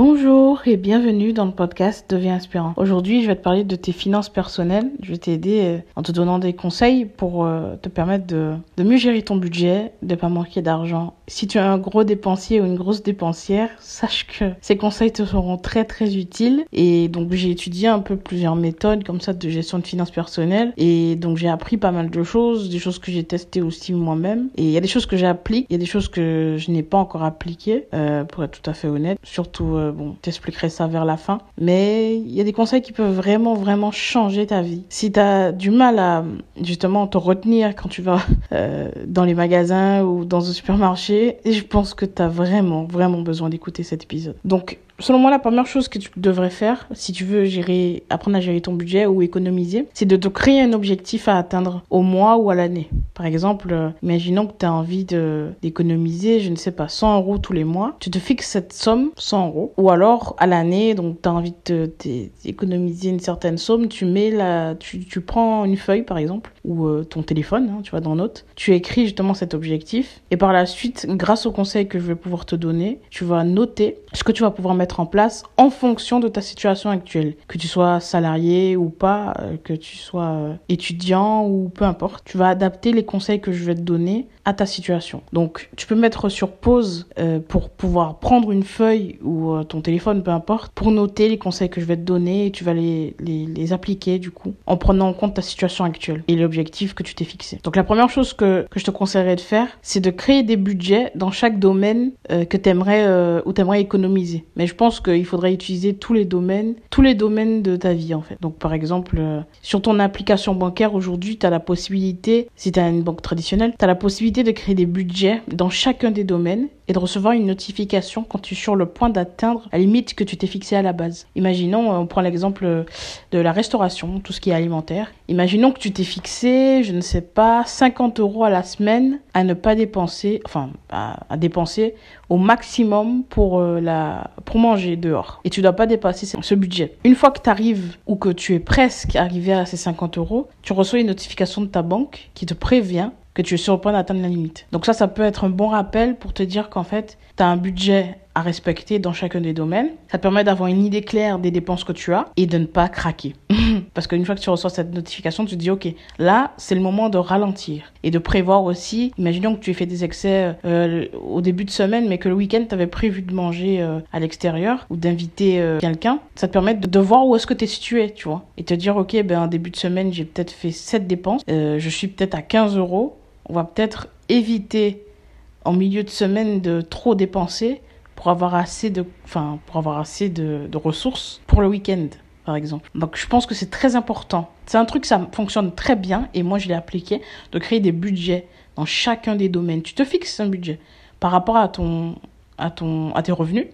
Bonjour et bienvenue dans le podcast Deviens inspirant. Aujourd'hui, je vais te parler de tes finances personnelles. Je vais t'aider euh, en te donnant des conseils pour euh, te permettre de, mieux gérer ton budget, de pas manquer d'argent. Si tu es un gros dépensier ou une grosse dépensière, sache que ces conseils te seront très très utiles. Et donc j'ai étudié un peu plusieurs méthodes comme ça de gestion de finances personnelles et donc j'ai appris pas mal de choses, des choses que j'ai testées aussi moi-même. Et il y a des choses que j'applique, il y a des choses que je n'ai pas encore appliquées, euh, pour être tout à fait honnête. Surtout euh, bon, t'expliquerai ça vers la fin. Mais il y a des conseils qui peuvent vraiment, vraiment changer ta vie. Si tu as du mal à justement te retenir quand tu vas euh, dans les magasins ou dans un supermarché, je pense que tu as vraiment, vraiment besoin d'écouter cet épisode. Donc, Selon moi, la première chose que tu devrais faire, si tu veux apprendre à gérer ton budget ou économiser, c'est de te créer un objectif à atteindre au mois ou à l'année. Par exemple, euh, imaginons que tu as envie d'économiser, je ne sais pas, 100 euros tous les mois. Tu te fixes cette somme, 100 euros. Ou alors, à l'année, donc tu as envie d'économiser une certaine somme, tu mets la, tu, tu prends une feuille, par exemple, ou euh, ton téléphone, hein, tu vois, dans Notes. Tu écris justement cet objectif. Et par la suite, grâce aux conseils que je vais pouvoir te donner, tu vas noter ce que tu vas pouvoir mettre en place en fonction de ta situation actuelle. Que tu sois salarié ou pas, euh, que tu sois euh, étudiant ou peu importe. Tu vas adapter les conseils que je vais te donner ta situation. Donc tu peux mettre sur pause euh, pour pouvoir prendre une feuille ou ton téléphone, peu importe, pour noter les conseils que je vais te donner et tu vas les, les, appliquer du coup en prenant en compte ta situation actuelle et l'objectif que tu t'es fixé. Donc la première chose que, que je te conseillerais de faire, c'est de créer des budgets dans chaque domaine que tu aimerais ou tu aimerais économiser. Mais je pense qu'il faudrait utiliser tous les domaines, tous les domaines de ta vie en fait. Donc par exemple, euh, sur ton application bancaire aujourd'hui, tu as la possibilité, si tu as une banque traditionnelle, tu as la possibilité de créer des budgets dans chacun des domaines et de recevoir une notification quand tu es sur le point d'atteindre la limite que tu t'es fixé à la base. Imaginons, euh, on prend l'exemple de la restauration, tout ce qui est alimentaire. Imaginons que tu t'es fixé, je ne sais pas, 50 euros à la semaine à ne pas dépenser, enfin à, à dépenser au maximum pour euh, la pour manger dehors. Et tu dois pas dépasser ce budget. Une fois que tu arrives ou que tu es presque arrivé à ces 50 euros, tu reçois une notification de ta banque qui te prévient que tu es sur le point d'atteindre la limite. Donc ça, ça peut être un bon rappel pour te dire qu'en fait, tu as un budget à respecter dans chacun des domaines. Ça te permet d'avoir une idée claire des dépenses que tu as et de ne pas craquer. Parce qu'une fois que tu reçois cette notification, tu te dis, OK, là, c'est le moment de ralentir et de prévoir aussi. Imaginons que tu aies fait des excès euh, au début de semaine, mais que le week-end, tu avais prévu de manger euh, à l'extérieur ou d'inviter euh, quelqu'un. Ça te permet de, voir où est-ce que tu es situé, tu vois. Et te dire, OK, ben, en début de semaine, j'ai peut-être fait cette dépense. je suis peut-être à 15 euros. On va peut-être éviter en milieu de semaine de trop dépenser pour avoir assez de, enfin, pour avoir assez de, de ressources pour le week-end, par exemple. Donc, je pense que c'est très important. C'est un truc, ça fonctionne très bien et moi, je l'ai appliqué de créer des budgets dans chacun des domaines. Tu te fixes un budget par rapport à ton, à ton, à tes revenus.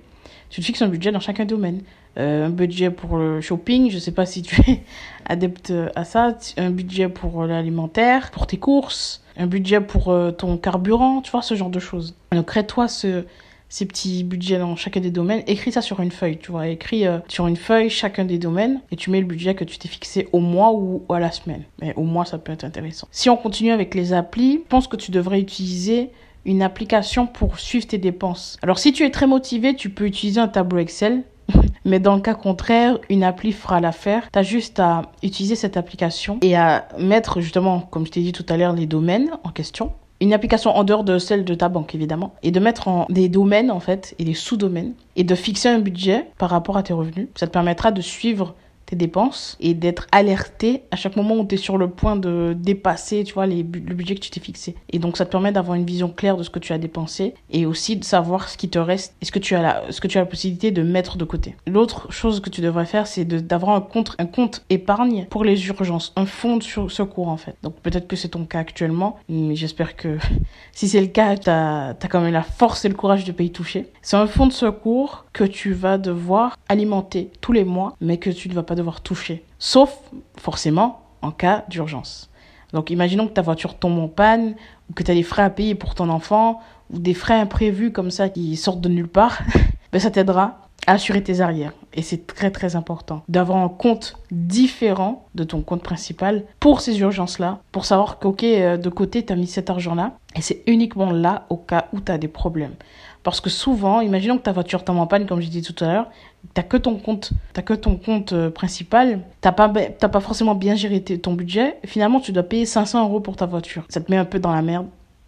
Tu te fixes un budget dans chacun domaine. Euh, un budget pour le shopping, je sais pas si tu es adepte à ça, un budget pour l'alimentaire, pour tes courses, un budget pour euh, ton carburant, tu vois, ce genre de choses. Donc crée-toi ce, ces petits budgets dans chacun des domaines, écris ça sur une feuille, tu vois, écris euh, sur une feuille chacun des domaines et tu mets le budget que tu t'es fixé au mois ou à la semaine. Mais au mois, ça peut être intéressant. Si on continue avec les applis, je pense que tu devrais utiliser une application pour suivre tes dépenses. Alors si tu es très motivé, tu peux utiliser un tableau Excel. Mais dans le cas contraire, une appli fera l'affaire. Tu as juste à utiliser cette application et à mettre justement, comme je t'ai dit tout à l'heure, les domaines en question une application en dehors de celle de ta banque évidemment et de mettre en des domaines en fait et des sous-domaines et de fixer un budget par rapport à tes revenus. Ça te permettra de suivre tes dépenses et d'être alerté à chaque moment où tu es sur le point de dépasser, tu vois, le budget que tu t'es fixé. Et donc ça te permet d'avoir une vision claire de ce que tu as dépensé et aussi de savoir ce qui te reste et ce que tu as la, ce que tu as la possibilité de mettre de côté. L'autre chose que tu devrais faire, c'est d'avoir un compte, un compte épargne pour les urgences, un fonds de secours en fait. Donc peut-être que c'est ton cas actuellement, mais j'espère que si c'est le cas, tu as quand même la force et le courage de pas y toucher. C'est un fonds de secours que tu vas devoir alimenter tous les mois, mais que tu ne vas pas devoir toucher. Sauf, forcément, en cas d'urgence. Donc, imaginons que ta voiture tombe en panne, ou que tu as des frais à payer pour ton enfant, ou des frais imprévus comme ça qui sortent de nulle part. ben, ça t'aidera à assurer tes arrières. Et c'est très très important d'avoir un compte différent de ton compte principal pour ces urgences-là, pour savoir qu'ok, euh, de côté, tu as mis cet argent-là, et c'est uniquement là au cas où tu as des problèmes. Parce que souvent, imaginons que ta voiture tombe en panne, comme j'ai dit tout à l'heure, t'as que ton compte, t'as que ton compte euh, principal, t'as pas, t'as pas forcément bien géré ton budget. Finalement, tu dois payer 500 euros pour ta voiture. Ça te met un peu dans la merde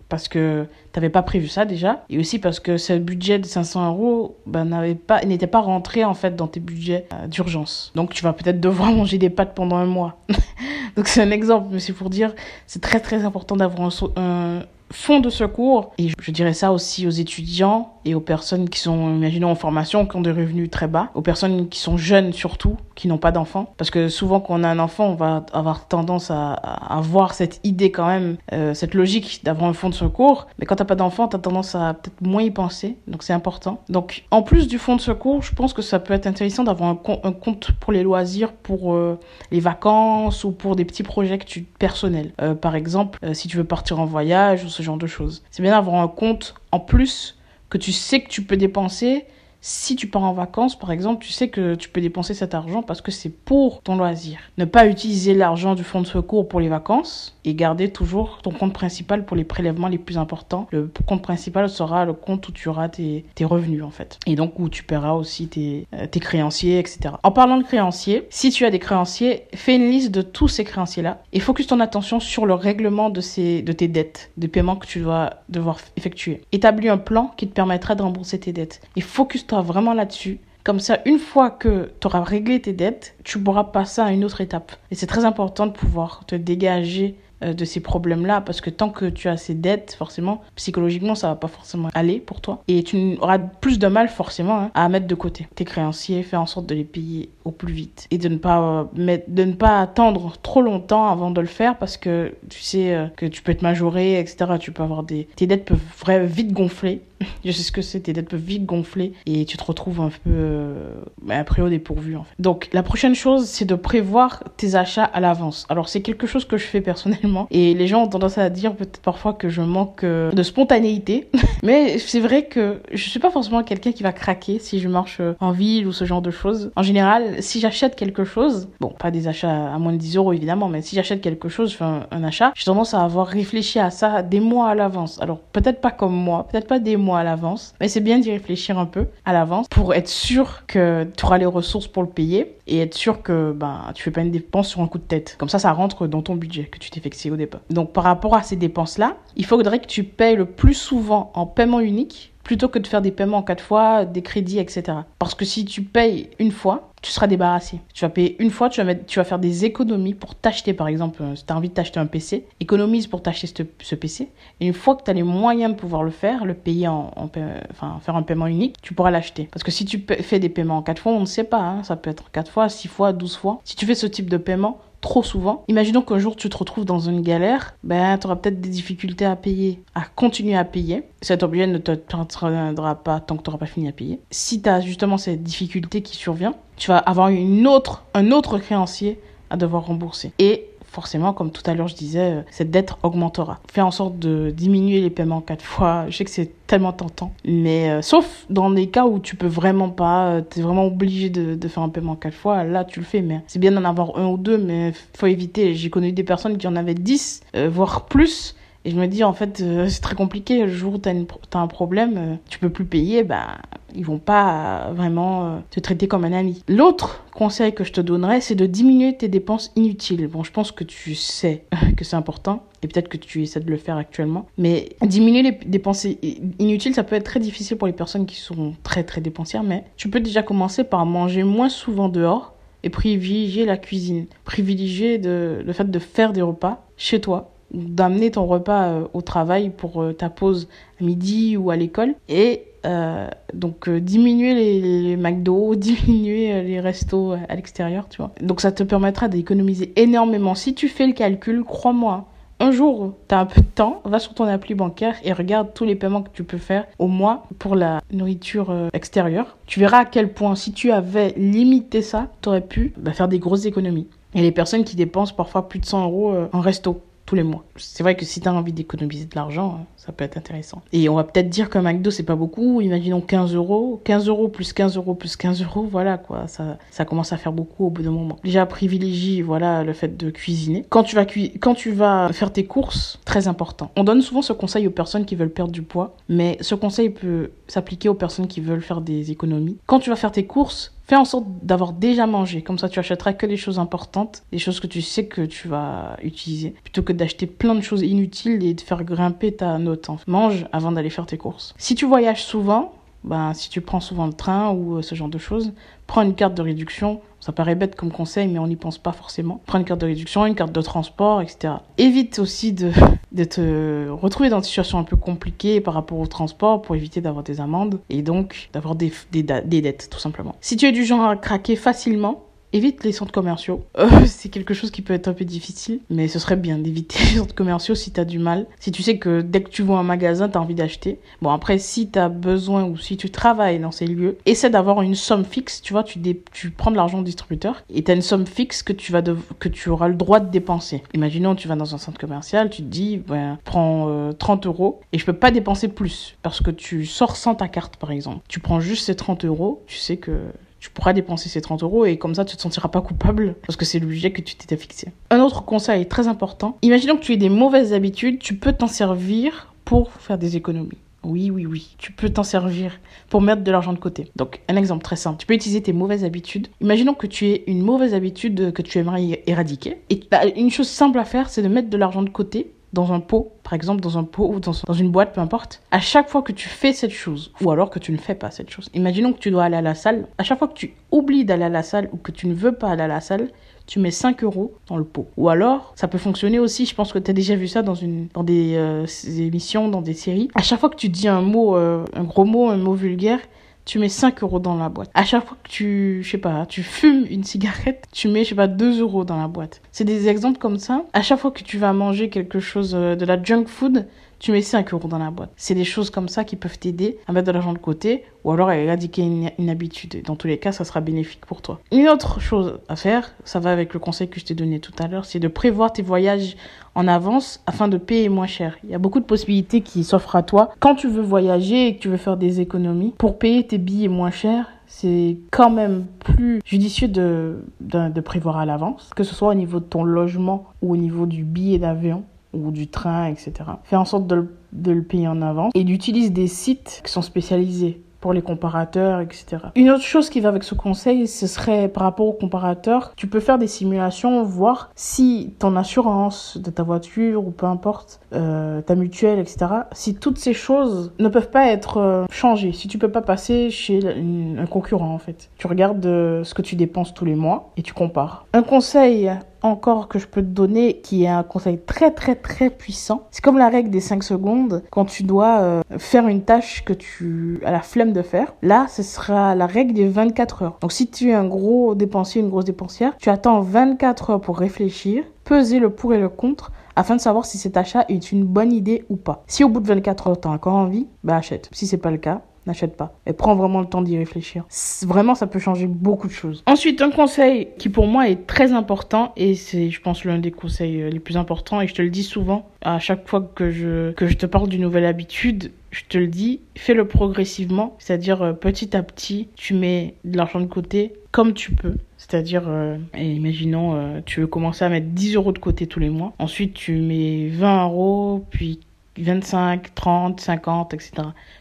parce que t'avais pas prévu ça déjà et aussi parce que ce budget de 500 euros ben, n'avait pas n'était pas rentré en fait dans tes budgets euh, d'urgence donc tu vas peut-être devoir manger des pâtes pendant un mois donc c'est un exemple mais c'est pour dire c'est très très important d'avoir un, un, fonds de secours. Et je dirais ça aussi aux étudiants et aux personnes qui sont, imaginons, en formation, qui ont des revenus très bas, aux personnes qui sont jeunes surtout, qui n'ont pas d'enfants. Parce que souvent, quand on a un enfant, on va avoir tendance à, avoir cette idée quand même, euh, cette logique d'avoir un fonds de secours. Mais quand t'as pas d'enfant, t'as tendance à peut-être moins y penser. Donc c'est important. Donc en plus du fonds de secours, je pense que ça peut être intéressant d'avoir un, compte pour les loisirs, pour euh, les vacances ou pour des petits projets personnels. Euh, par exemple, si tu veux partir en voyage ce genre de choses. C'est bien d'avoir un compte en plus que tu sais que tu peux dépenser si tu pars en vacances, par exemple, tu sais que tu peux dépenser cet argent parce que c'est pour ton loisir. Ne pas utiliser l'argent du fonds de secours pour les vacances et garder toujours ton compte principal pour les prélèvements les plus importants. Le compte principal sera le compte où tu auras tes, revenus, en fait. Et donc où tu paieras aussi tes, euh, créanciers, etc. En parlant de créanciers, si tu as des créanciers, fais une liste de tous ces créanciers-là et focus ton attention sur le règlement de, ces, de tes dettes, des paiements que tu dois devoir effectuer. Établis un plan qui te permettra de rembourser tes dettes et focus-toi vraiment là-dessus. Comme ça, une fois que tu auras réglé tes dettes, tu pourras passer à une autre étape. Et c'est très important de pouvoir te dégager euh, de ces problèmes-là parce que tant que tu as ces dettes, forcément, psychologiquement, ça va pas forcément aller pour toi et tu auras plus de mal forcément hein, à mettre de côté tes créanciers, faire en sorte de les payer au plus vite et de ne pas euh, de ne pas attendre trop longtemps avant de le faire parce que tu sais euh, que tu peux te majorer, etc. Tu peux avoir des tes dettes peuvent vite gonfler je sais ce que c'est, tes dettes peuvent vite gonfler et tu te retrouves un peu euh, bah, après au dépourvu en fait. Donc la prochaine chose, c'est de prévoir tes achats à l'avance. Alors c'est quelque chose que je fais personnellement et les gens ont tendance à dire peut-être parfois que je manque euh, de spontanéité, mais c'est vrai que je suis pas forcément quelqu'un qui va craquer si je marche en ville ou ce genre de choses. En général, si j'achète quelque chose, bon pas des achats à moins de 10 euros évidemment, mais si j'achète quelque chose, je fais un, achat, j'ai tendance à avoir réfléchi à ça des mois à l'avance. Alors peut-être pas comme moi, peut-être pas des mois à l'avance. Mais c'est bien d'y réfléchir un peu à l'avance pour être sûr que tu auras les ressources pour le payer et être sûr que ben, tu fais pas une dépense sur un coup de tête. Comme ça, ça rentre dans ton budget que tu t'es fixé au départ. Donc par rapport à ces dépenses-là, il faudrait que tu payes le plus souvent en paiement unique plutôt que de faire des paiements en quatre fois, des crédits, etc. Parce que si tu payes une fois, tu seras débarrassé. Tu vas payer une fois, tu vas, faire des économies pour t'acheter, par exemple, euh, si tu as envie de t'acheter un PC, économise pour t'acheter ce, PC. Et une fois que tu as les moyens de pouvoir le faire, le payer en, faire un paiement unique, tu pourras l'acheter. Parce que si tu fais des paiements en quatre fois, on ne sait pas, hein, ça peut être quatre fois, six fois, douze fois. Si tu fais ce type de paiement, trop souvent. Imaginons qu'un jour tu te retrouves dans une galère, ben tu auras peut-être des difficultés à payer, à continuer à payer. Cet objet ne te tiendra pas tant que tu n'auras pas fini à payer. Si tu as justement cette difficulté qui survient, tu vas avoir une autre, un autre créancier à devoir rembourser. Et forcément, comme tout à l'heure je disais, euh, cette dette augmentera. Fais en sorte de diminuer les paiements quatre fois. Je sais que c'est tellement tentant. Mais euh, sauf dans des cas où tu peux vraiment pas, euh, tu es vraiment obligé de, faire un paiement quatre fois, là tu le fais. Mais c'est bien d'en avoir un ou deux, mais faut éviter. J'ai connu des personnes qui en avaient dix, voire plus et je me dis, en fait, euh, c'est très compliqué. Le jour où tu as, un problème, euh, tu peux plus payer, bah, ils vont pas vraiment euh, te traiter comme un ami. L'autre conseil que je te donnerais, c'est de diminuer tes dépenses inutiles. Bon, je pense que tu sais que c'est important et peut-être que tu essaies de le faire actuellement. Mais diminuer les dépenses inutiles, ça peut être très difficile pour les personnes qui sont très très dépensières, mais tu peux déjà commencer par manger moins souvent dehors et privilégier la cuisine. Privilégier le fait de faire des repas chez toi d'amener ton repas euh, au travail pour euh, ta pause à midi ou à l'école et euh, donc diminuer les, McDo, diminuer les restos à l'extérieur, tu vois. Donc ça te permettra d'économiser énormément. Si tu fais le calcul, crois-moi, un jour, tu as un peu de temps, va sur ton appli bancaire et regarde tous les paiements que tu peux faire au mois pour la nourriture extérieure. Tu verras à quel point, si tu avais limité ça, tu aurais pu bah, faire des grosses économies. Et les personnes qui dépensent parfois plus de 100 euros en resto tous les mois. C'est vrai que si tu as envie d'économiser de l'argent, hein, ça peut être intéressant. Et on va peut-être dire qu'un McDo, c'est pas beaucoup. Imaginons 15 euros. 15 euros plus 15 euros plus 15 euros, voilà quoi. Ça, ça commence à faire beaucoup au bout d'un moment. Déjà, privilégie, voilà, le fait de cuisiner. Quand tu vas, quand tu vas faire tes courses, très important. On donne souvent ce conseil aux personnes qui veulent perdre du poids, mais ce conseil peut s'appliquer aux personnes qui veulent faire des économies. Quand tu vas faire tes courses, Fais en sorte d'avoir déjà mangé. Comme ça, tu achèteras que des choses importantes, des choses que tu sais que tu vas utiliser, plutôt que d'acheter plein de choses inutiles et de faire grimper ta note. Mange avant d'aller faire tes courses. Si tu voyages souvent, ben, si tu prends souvent le train ou euh, ce genre de choses, prends une carte de réduction. Ça paraît bête comme conseil, mais on n'y pense pas forcément. Prends une carte de réduction, une carte de transport, etc. Évite aussi de, de te retrouver dans une situation un peu compliquée par rapport au transport pour éviter d'avoir des amendes et donc d'avoir des, des, des dettes, tout simplement. Si tu es du genre à craquer facilement, évite les centres commerciaux. Euh, c'est quelque chose qui peut être un peu difficile, mais ce serait bien d'éviter les centres commerciaux si tu as du mal. Si tu sais que dès que tu vois un magasin, tu as envie d'acheter. Bon, après, si tu as besoin ou si tu travailles dans ces lieux, essaie d'avoir une somme fixe. Tu vois, tu, tu prends de l'argent au distributeur et tu as une somme fixe que tu, vas que tu auras le droit de dépenser. Imaginons, tu vas dans un centre commercial, tu te dis, ben, prends 30 euh, euros et je peux pas dépenser plus parce que tu sors sans ta carte, par exemple. Tu prends juste ces 30 euros, tu sais que tu pourras dépenser ces 30 euros et comme ça, tu te sentiras pas coupable parce que c'est le budget que tu t'étais fixé. Un autre conseil très important, imaginons que tu aies des mauvaises habitudes, tu peux t'en servir pour faire des économies. Oui, oui, oui. Tu peux t'en servir pour mettre de l'argent de côté. Donc, un exemple très simple. Tu peux utiliser tes mauvaises habitudes. Imaginons que tu aies une mauvaise habitude que tu aimerais éradiquer. Et une chose simple à faire, c'est de mettre de l'argent de côté dans un pot, par exemple dans un pot ou dans, dans, une boîte, peu importe, à chaque fois que tu fais cette chose, ou alors que tu ne fais pas cette chose. Imaginons que tu dois aller à la salle, à chaque fois que tu oublies d'aller à la salle ou que tu ne veux pas aller à la salle, tu mets 5 euros dans le pot. Ou alors, ça peut fonctionner aussi, je pense que tu as déjà vu ça dans, une, dans des euh, émissions, dans des séries. À chaque fois que tu dis un mot, euh, un gros mot, un mot vulgaire, tu mets 5 euros dans la boîte. À chaque fois que tu, je sais pas, tu fumes une cigarette, tu mets, je sais pas, 2 euros dans la boîte. C'est des exemples comme ça. À chaque fois que tu vas manger quelque chose euh, de la junk food, tu mets 5 euros dans la boîte. C'est des choses comme ça qui peuvent t'aider à mettre de l'argent de côté ou alors à éradiquer une, habitude. Dans tous les cas, ça sera bénéfique pour toi. Une autre chose à faire, ça va avec le conseil que je t'ai donné tout à l'heure, c'est de prévoir tes voyages en avance afin de payer moins cher. Il y a beaucoup de possibilités qui s'offrent à toi. Quand tu veux voyager et que tu veux faire des économies, pour payer tes billets moins cher, c'est quand même plus judicieux de, de, de prévoir à l'avance, que ce soit au niveau de ton logement ou au niveau du billet d'avion ou du train, etc. Fais en sorte de le, payer en avance et d'utiliser des sites qui sont spécialisés pour les comparateurs, etc. Une autre chose qui va avec ce conseil, ce serait par rapport aux comparateurs, tu peux faire des simulations, voir si ton assurance de ta voiture ou peu importe, euh, ta mutuelle, etc., si toutes ces choses ne peuvent pas être euh, changées, si tu peux pas passer chez un concurrent en fait. Tu regardes euh, ce que tu dépenses tous les mois et tu compares. Un conseil encore que je peux te donner, qui est un conseil très très très puissant. C'est comme la règle des 5 secondes quand tu dois euh, faire une tâche que tu as la flemme de faire. Là, ce sera la règle des 24 heures. Donc si tu es un gros dépensier, une grosse dépensière, tu attends 24 heures pour réfléchir, peser le pour et le contre afin de savoir si cet achat est une bonne idée ou pas. Si au bout de 24 heures, tu as encore envie, bah achète. Si c'est pas le cas, n'achète pas. Et prends vraiment le temps d'y réfléchir. Vraiment, ça peut changer beaucoup de choses. Ensuite, un conseil qui pour moi est très important et c'est, je pense, l'un des conseils euh, les plus importants et je te le dis souvent à chaque fois que je, te parle d'une nouvelle habitude, je te le dis, fais-le progressivement, c'est-à-dire euh, petit à petit, tu mets de l'argent de côté comme tu peux. C'est-à-dire, euh, imaginons, tu veux commencer à mettre 10 euros de côté tous les mois. Ensuite, tu mets 20 euros, puis 25, 30, 50, etc.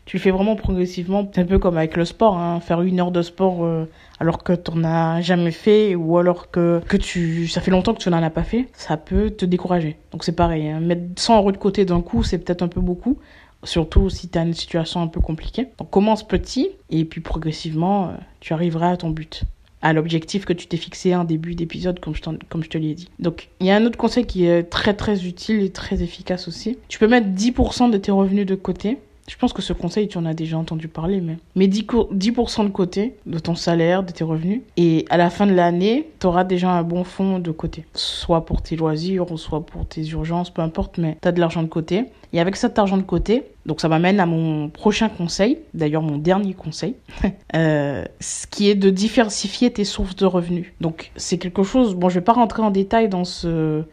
Tu le fais vraiment progressivement. C'est un peu comme avec le sport, hein. faire une heure de sport euh, alors que tu n'en as jamais fait ou alors que, que tu, ça fait longtemps que tu n'en as pas fait, ça peut te décourager. Donc c'est pareil, hein. mettre 100 euros de côté d'un coup, c'est peut-être un peu beaucoup, surtout si tu as une situation un peu compliquée. Donc commence petit et puis progressivement, euh, tu arriveras à ton but à l'objectif que tu t'es fixé en début d'épisode, comme je, te l'ai dit. Donc, il y a un autre conseil qui est très très utile et très efficace aussi. Tu peux mettre 10% de tes revenus de côté. Je pense que ce conseil, tu en as déjà entendu parler, mais mets 10%, de côté de ton salaire, de tes revenus. Et à la fin de l'année, tu auras déjà un bon fonds de côté. Soit pour tes loisirs, soit pour tes urgences, peu importe, mais tu as de l'argent de côté. Et avec cet argent de côté, donc ça m'amène à mon prochain conseil, d'ailleurs mon dernier conseil, euh, ce qui est de diversifier tes sources de revenus. Donc c'est quelque chose, bon je vais pas rentrer en détail dans ce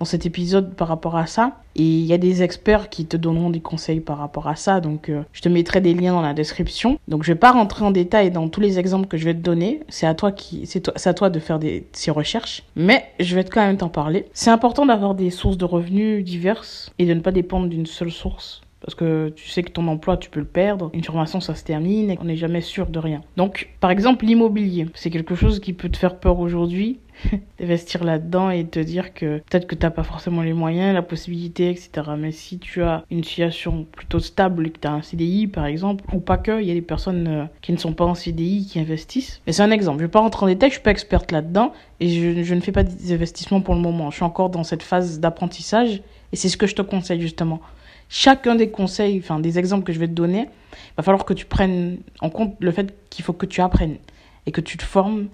dans cet épisode par rapport à ça. Et il y a des experts qui te donneront des conseils par rapport à ça. Donc, euh, je te mettrai des liens dans la description. Donc, je vais pas rentrer en détail dans tous les exemples que je vais te donner. C'est à toi qui, c'est à toi de faire des, ces recherches. Mais je vais quand même t'en parler. C'est important d'avoir des sources de revenus diverses et de ne pas dépendre d'une seule source. Parce que tu sais que ton emploi, tu peux le perdre. Une formation, ça se termine et on n'est jamais sûr de rien. Donc, par exemple, l'immobilier. C'est quelque chose qui peut te faire peur aujourd'hui. d'investir là-dedans et te dire que peut-être que tu n'as pas forcément les moyens, la possibilité, etc. Mais si tu as une situation plutôt stable et que tu as un CDI, par exemple, ou pas que, il y a des personnes euh, qui ne sont pas en CDI qui investissent. Mais c'est un exemple. Je ne vais pas rentrer en détail, je suis pas experte là-dedans et je, je ne fais pas des investissements pour le moment. Je suis encore dans cette phase d'apprentissage et c'est ce que je te conseille justement chacun des conseils, enfin des exemples que je vais te donner, il va falloir que tu prennes en compte le fait qu'il faut que tu apprennes et que tu te formes,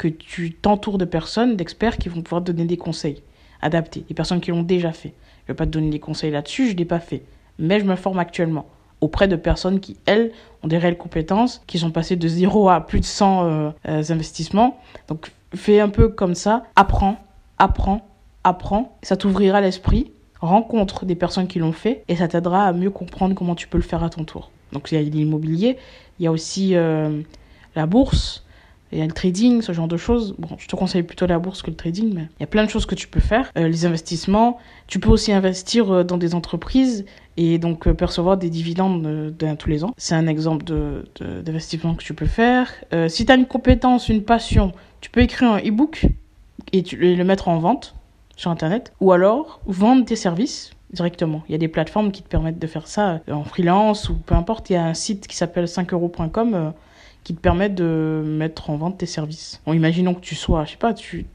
que tu t'entoures de personnes, d'experts qui vont pouvoir te donner des conseils adaptés, des personnes qui l'ont déjà fait. Je ne vais pas te donner des conseils là-dessus, je ne l'ai pas fait. Mais je me forme actuellement auprès de personnes qui, elles, ont des réelles compétences, qui sont passées de 0 à plus de 100 euh, euh, investissements. Donc fais un peu comme ça, apprends, apprends, apprends, ça t'ouvrira l'esprit rencontre des personnes qui l'ont fait et ça t'aidera à mieux comprendre comment tu peux le faire à ton tour. Donc il y a l'immobilier, il y a aussi euh, la bourse, il y a le trading, ce genre de choses. Bon, je te conseille plutôt la bourse que le trading, mais il y a plein de choses que tu peux faire. Euh, les investissements, tu peux aussi investir euh, dans des entreprises et donc percevoir des dividendes tous les ans. C'est un exemple d'investissement de, que tu peux faire. si tu as une compétence, une passion, tu peux écrire un e-book et, le mettre en vente sur Internet, ou alors vendre tes services directement. Il y a des plateformes qui te permettent de faire ça euh, en freelance ou peu importe. Il y a un site qui s'appelle 5euros.com euh, qui te permet de mettre en vente tes services. Bon, imaginons que tu sois, je sais pas, tu,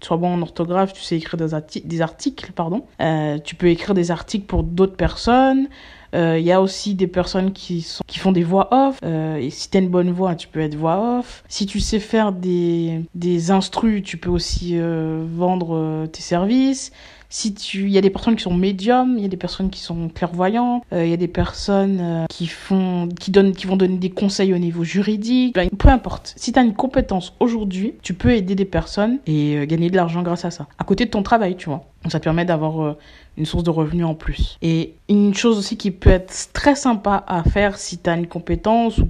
sois bon en orthographe, tu sais écrire des, articles, pardon. Euh, tu peux écrire des articles pour d'autres personnes. Il y a aussi des personnes qui, font des voix off. et si tu as une bonne voix, tu peux être voix off. Si tu sais faire des, des instrus, tu peux aussi vendre tes services si tu il y a des personnes qui sont médiums il y a des personnes qui sont clairvoyantes euh, il y a des personnes euh, qui font qui donnent qui vont donner des conseils au niveau juridique ben, peu importe. Si tu as une compétence aujourd'hui tu peux aider des personnes et euh, gagner de l'argent grâce à ça. À côté de ton travail tu vois. Donc ça te permet d'avoir une source de revenus en plus. Et une chose aussi qui peut être très sympa à faire si tu as une compétence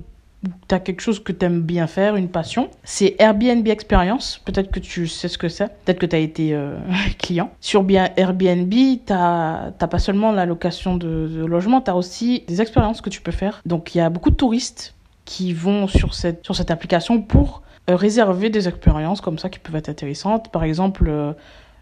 tu as quelque chose que tu aimes bien faire, une passion, c'est Airbnb Experience. Peut-être que tu sais ce que c'est. Peut-être que tu as été euh, client. Sur bien Airbnb, tu n'as pas seulement la location de, logement, tu as aussi des expériences que tu peux faire. Donc il y a beaucoup de touristes qui vont sur cette, sur cette application pour euh, réserver des expériences comme ça qui peuvent être intéressantes. Par exemple, euh,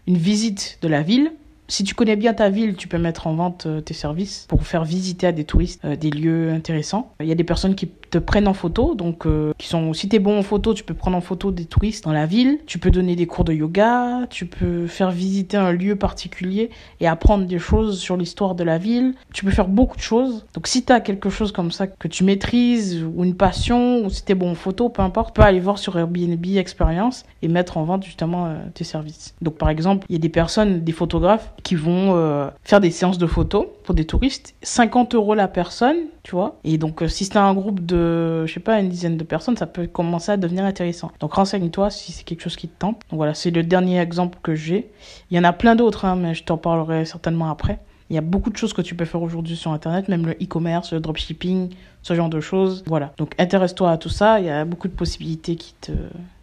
une visite de la ville si tu connais bien ta ville, tu peux mettre en vente tes services pour faire visiter à des touristes des lieux intéressants. Il y a des personnes qui te prennent en photo, donc euh, qui sont, si t'es bon en photo, tu peux prendre en photo des touristes dans la ville. Tu peux donner des cours de yoga, tu peux faire visiter un lieu particulier et apprendre des choses sur l'histoire de la ville. Tu peux faire beaucoup de choses. Donc si t'as quelque chose comme ça que tu maîtrises ou une passion ou si t'es bon en photo, peu importe, tu peux aller voir sur Airbnb Experience et mettre en vente justement tes services. Donc par exemple, il y a des personnes, des photographes qui vont euh, faire des séances de photos pour des touristes. 50 euros la personne, tu vois. Et donc, euh, si c'est un groupe de, je sais pas, une dizaine de personnes, ça peut commencer à devenir intéressant. Donc, renseigne-toi si c'est quelque chose qui te tente. Donc, voilà, c'est le dernier exemple que j'ai. Il y en a plein d'autres, hein, mais je t'en parlerai certainement après. Il y a beaucoup de choses que tu peux faire aujourd'hui sur Internet, même le e-commerce, le dropshipping, ce genre de choses. Voilà. Donc intéresse-toi à tout ça. Il y a beaucoup de possibilités qui te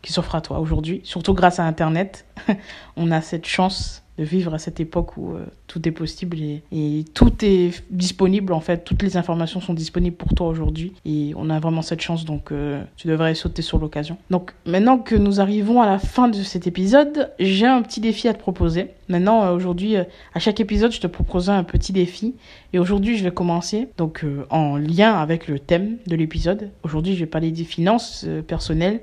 qui s'offrent à toi aujourd'hui. Surtout grâce à Internet, on a cette chance de vivre à cette époque où euh, tout est possible et, tout est disponible en fait. Toutes les informations sont disponibles pour toi aujourd'hui et on a vraiment cette chance donc euh, tu devrais sauter sur l'occasion. Donc maintenant que nous arrivons à la fin de cet épisode, j'ai un petit défi à te proposer. Maintenant euh, aujourd'hui, à chaque épisode, je te proposerai un petit défi et aujourd'hui je vais commencer donc en lien avec le thème de l'épisode. Aujourd'hui je vais parler des finances personnelles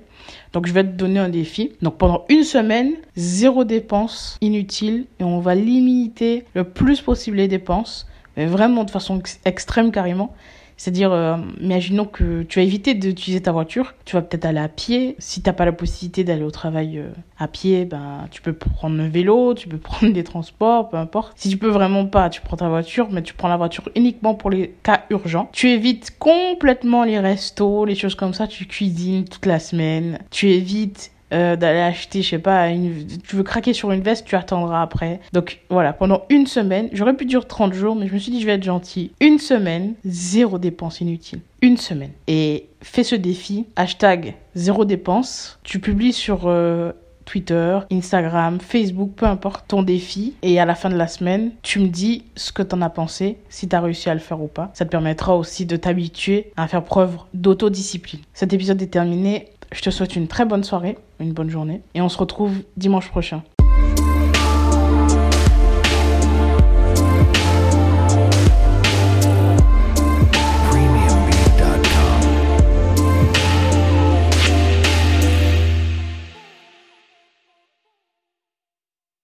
donc je vais te donner un défi. Donc pendant une semaine, zéro dépense inutile et on va limiter le plus possible les dépenses, mais vraiment de façon extrême carrément. C'est-à-dire, euh, imaginons que tu vas éviter d'utiliser ta voiture, tu vas peut-être aller à pied. Si tu n'as pas la possibilité d'aller au travail euh, à pied, ben, tu peux prendre un vélo, tu peux prendre des transports, peu importe. Si tu peux vraiment pas, tu prends ta voiture, mais tu prends la voiture uniquement pour les cas urgents. Tu évites complètement les restos, les choses comme ça, tu cuisines toute la semaine. Tu évites euh, d'aller acheter, je sais pas, tu veux craquer sur une veste, tu attendras après. Donc voilà, pendant une semaine, j'aurais pu durer 30 jours, mais je me suis dit, je vais être gentil. Une semaine, zéro dépense inutile. Une semaine. Et fais ce défi, hashtag zéro dépense. Tu publies sur... Euh, Twitter, Instagram, Facebook, peu importe ton défi. Et à la fin de la semaine, tu me dis ce que t'en as pensé, si t'as réussi à le faire ou pas. Ça te permettra aussi de t'habituer à faire preuve d'autodiscipline. Cet épisode est terminé. Je te souhaite une très bonne soirée, une bonne journée. Et on se retrouve dimanche prochain.